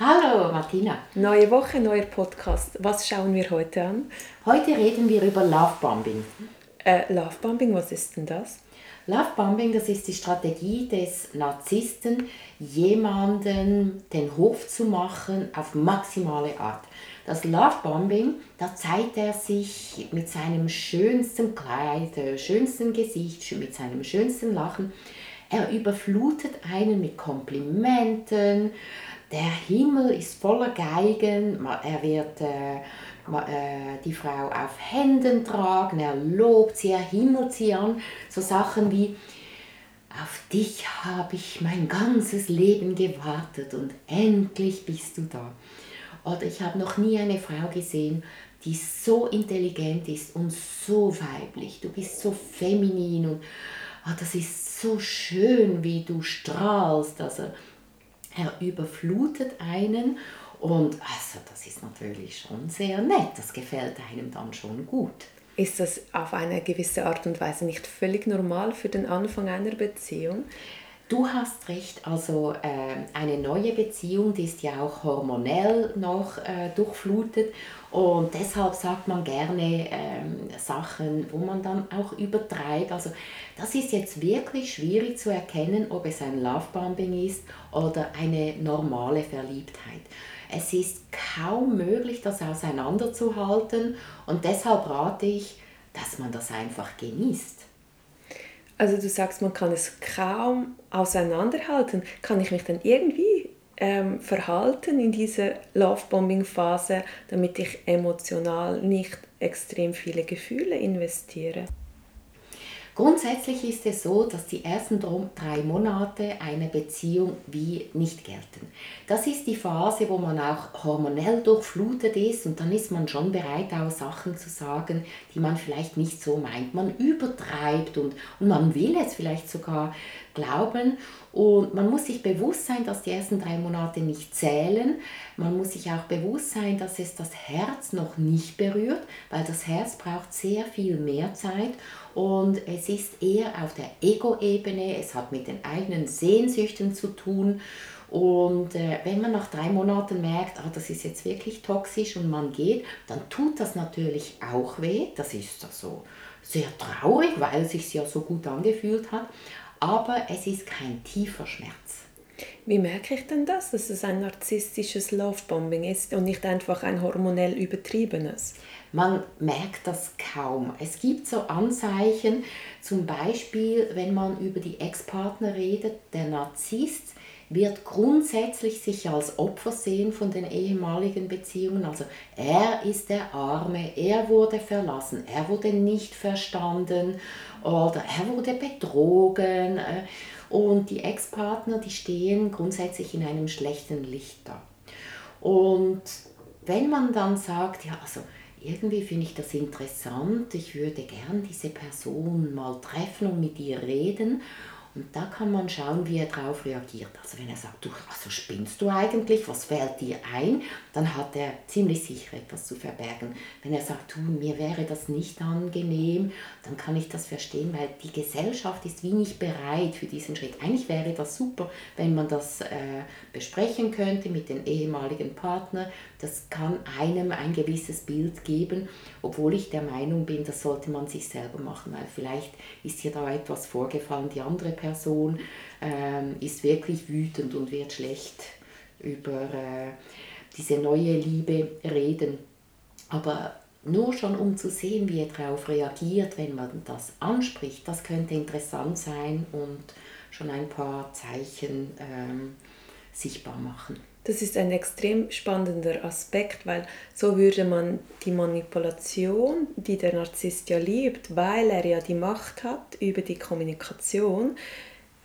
Hallo Martina. Neue Woche, neuer Podcast. Was schauen wir heute an? Heute reden wir über Lovebombing. Äh, Lovebombing, was ist denn das? Lovebombing, das ist die Strategie des Narzissten, jemanden den Hof zu machen auf maximale Art. Das Lovebombing, da zeigt er sich mit seinem schönsten Kleid, äh, schönsten Gesicht, mit seinem schönsten Lachen. Er überflutet einen mit Komplimenten, der Himmel ist voller Geigen, er wird äh, äh, die Frau auf Händen tragen, er lobt sie, er himmelt sie an, so Sachen wie, auf dich habe ich mein ganzes Leben gewartet und endlich bist du da. Oder ich habe noch nie eine Frau gesehen, die so intelligent ist und so weiblich. Du bist so feminin und oh, das ist so schön, wie du strahlst. Also er überflutet einen und also das ist natürlich schon sehr nett, das gefällt einem dann schon gut. Ist das auf eine gewisse Art und Weise nicht völlig normal für den Anfang einer Beziehung? Du hast recht, also äh, eine neue Beziehung, die ist ja auch hormonell noch äh, durchflutet und deshalb sagt man gerne ähm, Sachen, wo man dann auch übertreibt. Also das ist jetzt wirklich schwierig zu erkennen, ob es ein Lovebombing ist oder eine normale Verliebtheit. Es ist kaum möglich, das auseinanderzuhalten und deshalb rate ich, dass man das einfach genießt. Also du sagst, man kann es kaum auseinanderhalten. Kann ich mich dann irgendwie ähm, verhalten in dieser Lovebombing-Phase, damit ich emotional nicht extrem viele Gefühle investiere? Grundsätzlich ist es so, dass die ersten drei Monate einer Beziehung wie nicht gelten. Das ist die Phase, wo man auch hormonell durchflutet ist und dann ist man schon bereit, auch Sachen zu sagen, die man vielleicht nicht so meint. Man übertreibt und, und man will es vielleicht sogar glauben und man muss sich bewusst sein, dass die ersten drei Monate nicht zählen. Man muss sich auch bewusst sein, dass es das Herz noch nicht berührt, weil das Herz braucht sehr viel mehr Zeit und es ist eher auf der Ego-Ebene, es hat mit den eigenen Sehnsüchten zu tun. Und äh, wenn man nach drei Monaten merkt, ah, das ist jetzt wirklich toxisch und man geht, dann tut das natürlich auch weh. Das ist also sehr traurig, weil es sich ja so gut angefühlt hat. Aber es ist kein tiefer Schmerz. Wie merke ich denn das, dass es ein narzisstisches Lovebombing ist und nicht einfach ein hormonell übertriebenes? Man merkt das kaum. Es gibt so Anzeichen, zum Beispiel, wenn man über die Ex-Partner redet, der Narzisst wird grundsätzlich sich als Opfer sehen von den ehemaligen Beziehungen. Also er ist der Arme, er wurde verlassen, er wurde nicht verstanden oder er wurde betrogen. Und die Ex-Partner, die stehen grundsätzlich in einem schlechten Licht da. Und wenn man dann sagt, ja, also irgendwie finde ich das interessant, ich würde gern diese Person mal treffen und mit ihr reden und da kann man schauen, wie er darauf reagiert. Also wenn er sagt, du, also spinnst du eigentlich, was fällt dir ein, dann hat er ziemlich sicher etwas zu verbergen. Wenn er sagt, du, mir wäre das nicht angenehm, dann kann ich das verstehen, weil die Gesellschaft ist wie nicht bereit für diesen Schritt. Eigentlich wäre das super, wenn man das äh, besprechen könnte mit den ehemaligen Partnern. Das kann einem ein gewisses Bild geben, obwohl ich der Meinung bin, das sollte man sich selber machen, weil vielleicht ist hier da etwas vorgefallen, die andere Person ähm, ist wirklich wütend und wird schlecht über äh, diese neue Liebe reden. Aber nur schon um zu sehen, wie er darauf reagiert, wenn man das anspricht, das könnte interessant sein und schon ein paar Zeichen ähm, sichtbar machen. Das ist ein extrem spannender Aspekt, weil so würde man die Manipulation, die der Narzisst ja liebt, weil er ja die Macht hat über die Kommunikation,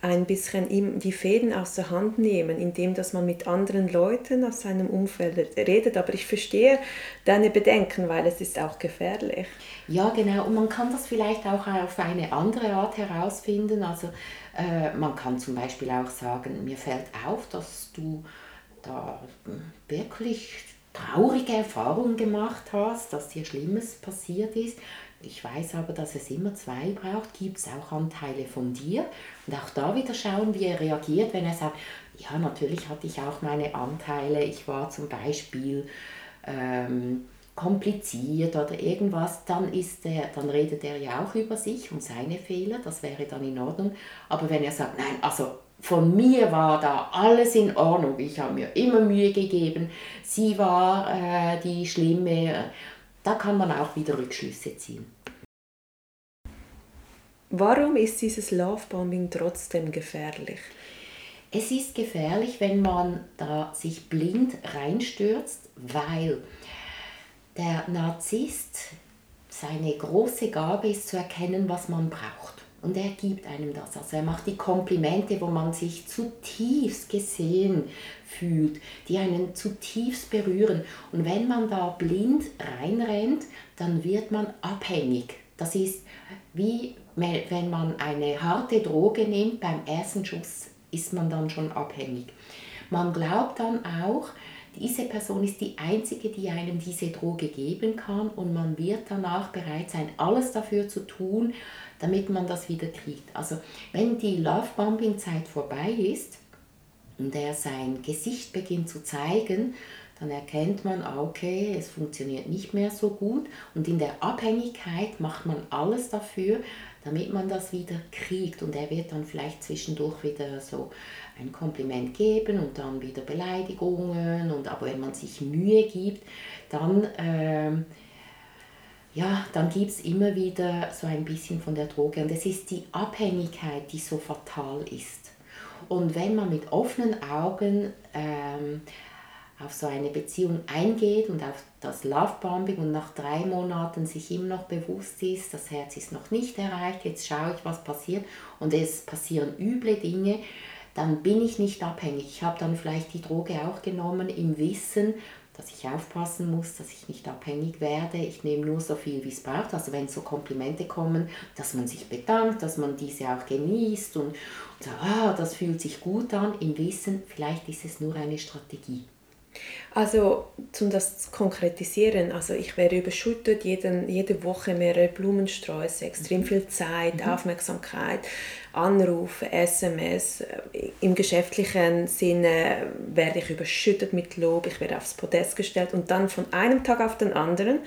ein bisschen ihm die Fäden aus der Hand nehmen, indem dass man mit anderen Leuten aus seinem Umfeld redet. Aber ich verstehe deine Bedenken, weil es ist auch gefährlich. Ja, genau. Und man kann das vielleicht auch auf eine andere Art herausfinden. Also äh, man kann zum Beispiel auch sagen, mir fällt auf, dass du da wirklich traurige Erfahrungen gemacht hast, dass dir Schlimmes passiert ist. Ich weiß aber, dass es immer zwei braucht. Gibt es auch Anteile von dir? Und auch da wieder schauen, wie er reagiert, wenn er sagt, ja, natürlich hatte ich auch meine Anteile. Ich war zum Beispiel ähm, kompliziert oder irgendwas, dann, ist der, dann redet er ja auch über sich und seine Fehler, das wäre dann in Ordnung. Aber wenn er sagt, nein, also von mir war da alles in Ordnung, ich habe mir immer Mühe gegeben, sie war äh, die Schlimme, da kann man auch wieder Rückschlüsse ziehen. Warum ist dieses Lovebombing trotzdem gefährlich? Es ist gefährlich, wenn man da sich blind reinstürzt, weil der Narzisst seine große Gabe ist zu erkennen, was man braucht. Und er gibt einem das. Also er macht die Komplimente, wo man sich zutiefst gesehen fühlt, die einen zutiefst berühren. Und wenn man da blind reinrennt, dann wird man abhängig. Das ist wie wenn man eine harte Droge nimmt, beim ersten Schuss ist man dann schon abhängig. Man glaubt dann auch, diese Person ist die einzige, die einem diese Droge geben kann und man wird danach bereit sein, alles dafür zu tun, damit man das wieder kriegt. Also wenn die Love-Bombing-Zeit vorbei ist und er sein Gesicht beginnt zu zeigen, dann erkennt man, okay, es funktioniert nicht mehr so gut und in der Abhängigkeit macht man alles dafür, damit man das wieder kriegt. Und er wird dann vielleicht zwischendurch wieder so ein Kompliment geben und dann wieder Beleidigungen. Und aber wenn man sich Mühe gibt, dann, ähm, ja, dann gibt es immer wieder so ein bisschen von der Droge. Und es ist die Abhängigkeit, die so fatal ist. Und wenn man mit offenen Augen ähm, auf so eine Beziehung eingeht und auf das Lovebombing und nach drei Monaten sich immer noch bewusst ist, das Herz ist noch nicht erreicht, jetzt schaue ich, was passiert und es passieren üble Dinge, dann bin ich nicht abhängig. Ich habe dann vielleicht die Droge auch genommen im Wissen, dass ich aufpassen muss, dass ich nicht abhängig werde. Ich nehme nur so viel, wie es braucht. Also wenn so Komplimente kommen, dass man sich bedankt, dass man diese auch genießt und, und sagt, ah, das fühlt sich gut an, im Wissen, vielleicht ist es nur eine Strategie. Also, um das zu konkretisieren, also ich werde überschüttet, jeden, jede Woche mehrere Blumensträuße, extrem mhm. viel Zeit, mhm. Aufmerksamkeit, Anrufe, SMS. Im geschäftlichen Sinne werde ich überschüttet mit Lob, ich werde aufs Podest gestellt und dann von einem Tag auf den anderen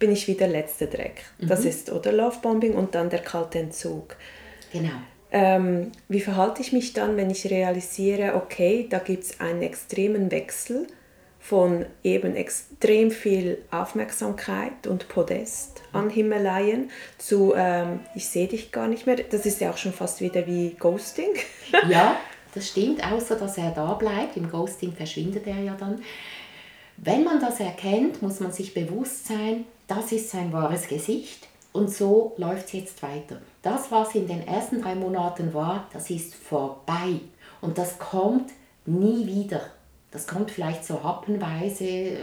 bin ich wieder letzter Dreck. Mhm. Das ist oder Lovebombing und dann der kalte Entzug. Genau. Ähm, wie verhalte ich mich dann, wenn ich realisiere, okay, da gibt es einen extremen Wechsel von eben extrem viel Aufmerksamkeit und Podest an Himmeleien zu ähm, ich sehe dich gar nicht mehr. Das ist ja auch schon fast wieder wie Ghosting. ja, das stimmt, außer dass er da bleibt. Im Ghosting verschwindet er ja dann. Wenn man das erkennt, muss man sich bewusst sein, das ist sein wahres Gesicht und so läuft es jetzt weiter. Das, was in den ersten drei Monaten war, das ist vorbei und das kommt nie wieder. Das kommt vielleicht so happenweise, äh,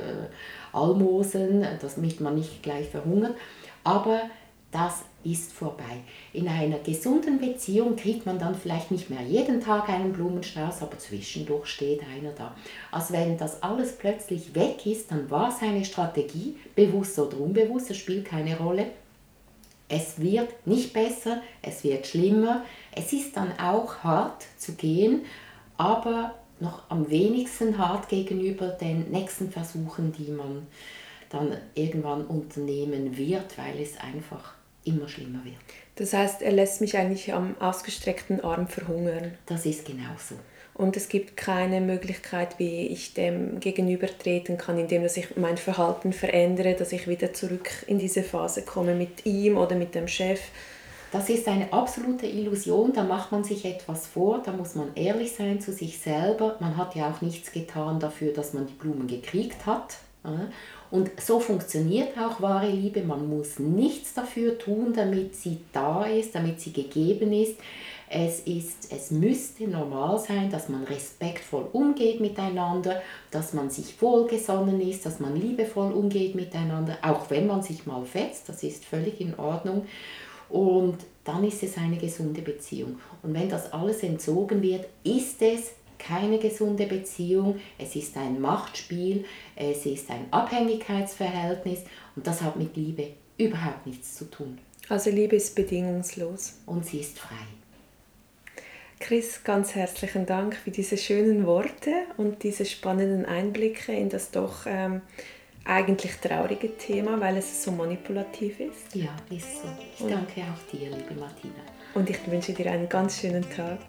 Almosen, damit man nicht gleich verhungert, aber das ist vorbei. In einer gesunden Beziehung kriegt man dann vielleicht nicht mehr jeden Tag einen Blumenstrauß, aber zwischendurch steht einer da. Also wenn das alles plötzlich weg ist, dann war seine Strategie, bewusst oder unbewusst, das spielt keine Rolle. Es wird nicht besser, es wird schlimmer. Es ist dann auch hart zu gehen, aber noch am wenigsten hart gegenüber den nächsten Versuchen, die man dann irgendwann unternehmen wird, weil es einfach immer schlimmer wird. Das heißt, er lässt mich eigentlich am ausgestreckten Arm verhungern. Das ist genauso. Und es gibt keine Möglichkeit, wie ich dem gegenübertreten kann, indem dass ich mein Verhalten verändere, dass ich wieder zurück in diese Phase komme mit ihm oder mit dem Chef. Das ist eine absolute Illusion, da macht man sich etwas vor, da muss man ehrlich sein zu sich selber. Man hat ja auch nichts getan dafür, dass man die Blumen gekriegt hat. Und so funktioniert auch wahre Liebe. Man muss nichts dafür tun, damit sie da ist, damit sie gegeben ist. Es, ist, es müsste normal sein, dass man respektvoll umgeht miteinander, dass man sich wohlgesonnen ist, dass man liebevoll umgeht miteinander, auch wenn man sich mal fetzt, das ist völlig in Ordnung. Und dann ist es eine gesunde Beziehung. Und wenn das alles entzogen wird, ist es keine gesunde Beziehung, es ist ein Machtspiel, es ist ein Abhängigkeitsverhältnis und das hat mit Liebe überhaupt nichts zu tun. Also Liebe ist bedingungslos. Und sie ist frei. Chris, ganz herzlichen Dank für diese schönen Worte und diese spannenden Einblicke in das doch ähm, eigentlich traurige Thema, weil es so manipulativ ist. Ja, ist so. Ich danke auch dir, liebe Martina. Und ich wünsche dir einen ganz schönen Tag.